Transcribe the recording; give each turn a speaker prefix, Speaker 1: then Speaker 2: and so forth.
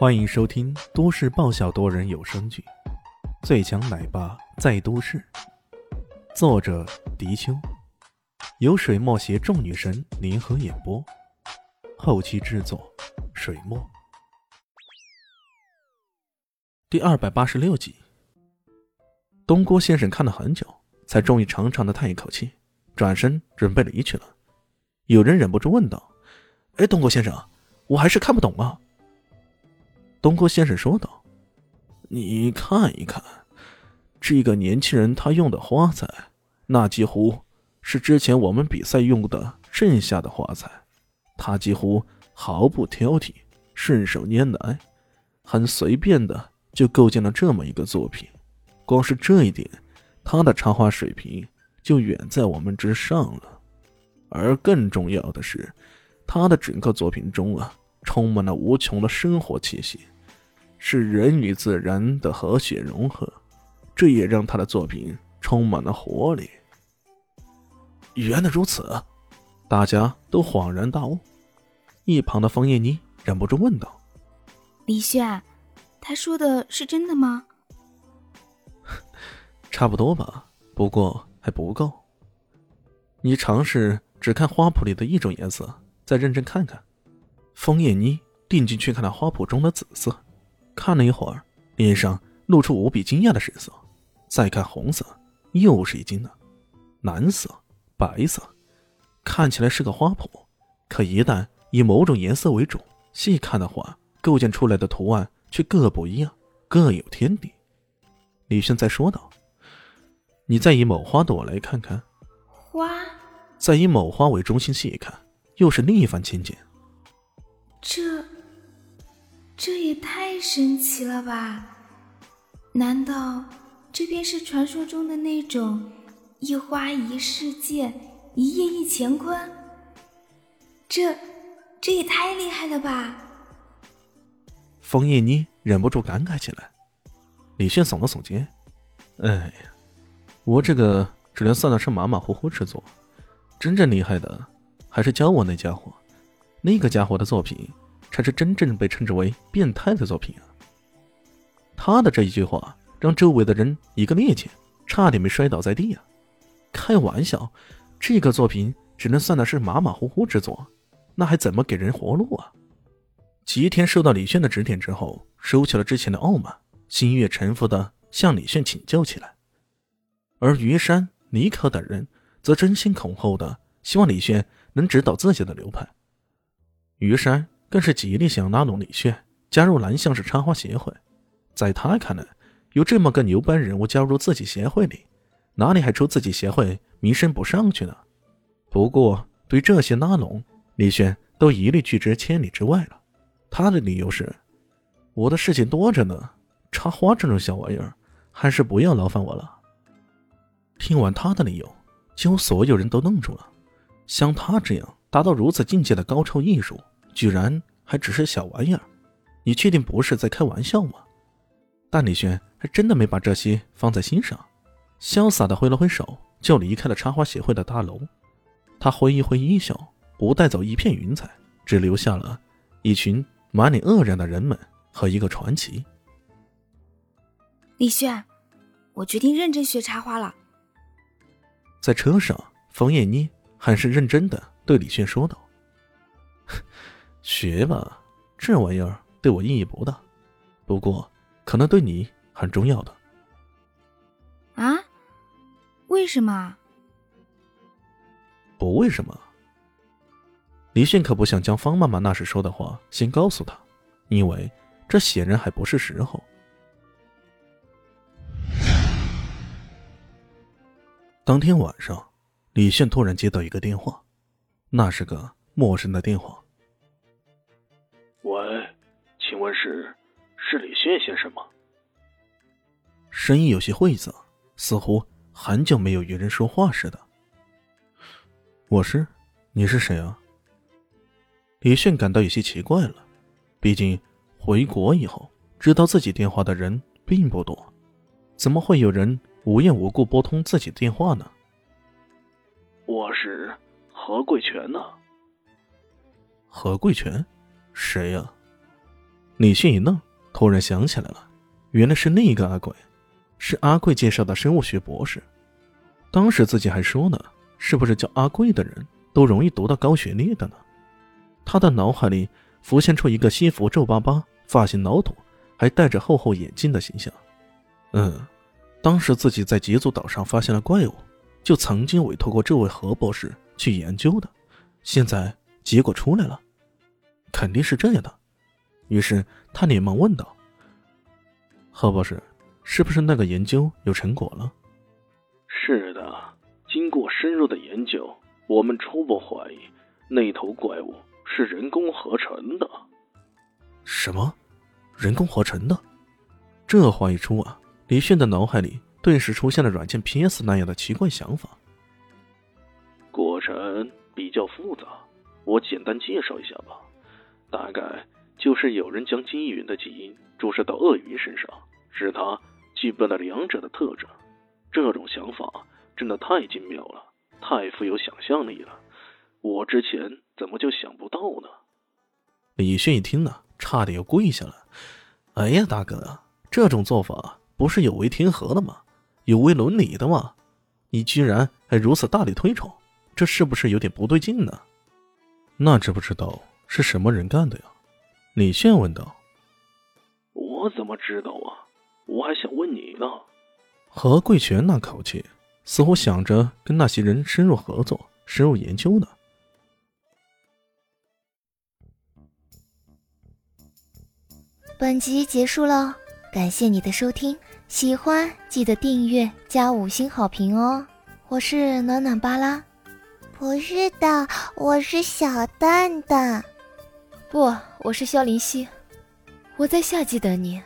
Speaker 1: 欢迎收听都市爆笑多人有声剧《最强奶爸在都市》，作者：迪秋，由水墨携众女神联合演播，后期制作：水墨。第二百八十六集，东郭先生看了很久，才终于长长的叹一口气，转身准备离去了。有人忍不住问道：“哎，东郭先生，我还是看不懂啊。”东郭先生说道：“你看一看，这个年轻人他用的花材，那几乎是之前我们比赛用的剩下的花材，他几乎毫不挑剔，顺手拈来，很随便的就构建了这么一个作品。光是这一点，他的插画水平就远在我们之上了。而更重要的是，他的整个作品中啊，充满了无穷的生活气息。”是人与自然的和谐融合，这也让他的作品充满了活力。原来如此，大家都恍然大悟。一旁的方叶妮忍不住问道：“
Speaker 2: 李炫，他说的是真的吗？”
Speaker 1: 差不多吧，不过还不够。你尝试只看花圃里的一种颜色，再认真看看。方叶妮定睛去看了花圃中的紫色。看了一会儿，脸上露出无比惊讶的神色。再看红色，又是一惊呢。蓝色、白色，看起来是个花圃，可一旦以某种颜色为主，细看的话，构建出来的图案却各不一样，各有天地。李轩在说道：“你再以某花朵来看看，
Speaker 2: 花；
Speaker 1: 再以某花为中心细看，又是另一番情景。”
Speaker 2: 这。这也太神奇了吧！难道这便是传说中的那种一花一世界，一叶一乾坤？这这也太厉害了吧！
Speaker 1: 枫叶妮忍不住感慨起来。李迅耸了耸肩：“哎呀，我这个只能算得上马马虎虎之作，真正厉害的还是教我那家伙。那个家伙的作品。”才是真正被称之为变态的作品啊！他的这一句话让周围的人一个趔趄，差点没摔倒在地啊！开玩笑，这个作品只能算的是马马虎虎之作，那还怎么给人活路啊？吉田受到李炫的指点之后，收起了之前的傲慢，心悦诚服的向李炫请教起来。而于山、尼可等人则争先恐后的希望李炫能指导自己的流派。于山。更是极力想拉拢李炫加入蓝相士插花协会，在他看来，有这么个牛掰人物加入自己协会里，哪里还愁自己协会名声不上去呢？不过，对这些拉拢，李炫都一律拒之千里之外了。他的理由是：“我的事情多着呢，插花这种小玩意儿，还是不要劳烦我了。”听完他的理由，几乎所有人都愣住了。像他这样达到如此境界的高超艺术，居然还只是小玩意儿，你确定不是在开玩笑吗？但李轩还真的没把这些放在心上，潇洒的挥了挥手，就离开了插花协会的大楼。他挥一挥衣袖，不带走一片云彩，只留下了一群满脸愕然的人们和一个传奇。
Speaker 2: 李轩，我决定认真学插花了。
Speaker 1: 在车上，冯燕妮很是认真的对李轩说道。学吧，这玩意儿对我意义不大，不过可能对你很重要的。
Speaker 2: 啊？为什么？
Speaker 1: 不为什么。李迅可不想将方妈妈那时说的话先告诉他，因为这显然还不是时候。当天晚上，李炫突然接到一个电话，那是个陌生的电话。
Speaker 3: 问是是李炫先生吗？
Speaker 1: 声音有些晦涩，似乎很久没有与人说话似的。我是，你是谁啊？李炫感到有些奇怪了，毕竟回国以后知道自己电话的人并不多，怎么会有人无缘无故拨通自己的电话呢？
Speaker 3: 我是何贵全呢？
Speaker 1: 何贵全，谁呀？李迅一愣，突然想起来了，原来是另一个阿贵，是阿贵介绍的生物学博士。当时自己还说呢，是不是叫阿贵的人都容易读到高学历的呢？他的脑海里浮现出一个西服皱巴巴、发型老土，还戴着厚厚眼镜的形象。嗯，当时自己在极祖岛上发现了怪物，就曾经委托过这位何博士去研究的。现在结果出来了，肯定是这样的。于是他连忙问道：“何博士，是不是那个研究有成果了？”“
Speaker 3: 是的，经过深入的研究，我们初步怀疑那头怪物是人工合成的。”“
Speaker 1: 什么？人工合成的？”这话一出啊，李炫的脑海里顿时出现了软件 PS 那样的奇怪想法。
Speaker 3: 过程。比较复杂，我简单介绍一下吧。大概就是有人将金鱼的基因注射到鳄鱼身上，使它具备了两者的特征。这种想法真的太精妙了，太富有想象力了。我之前怎么就想不到呢？
Speaker 1: 李迅一听呢，差点要跪下了。哎呀，大哥，这种做法不是有违天和的吗？有违伦理的吗？你居然还如此大力推崇！这是不是有点不对劲呢？那知不知道是什么人干的呀？李炫问道。
Speaker 3: 我怎么知道啊？我还想问你呢。
Speaker 1: 何贵全那口气，似乎想着跟那些人深入合作、深入研究呢。
Speaker 4: 本集结束了，感谢你的收听，喜欢记得订阅加五星好评哦。我是暖暖巴拉。
Speaker 5: 不是的，我是小蛋蛋。
Speaker 4: 不，我是萧林希。我在夏季等你。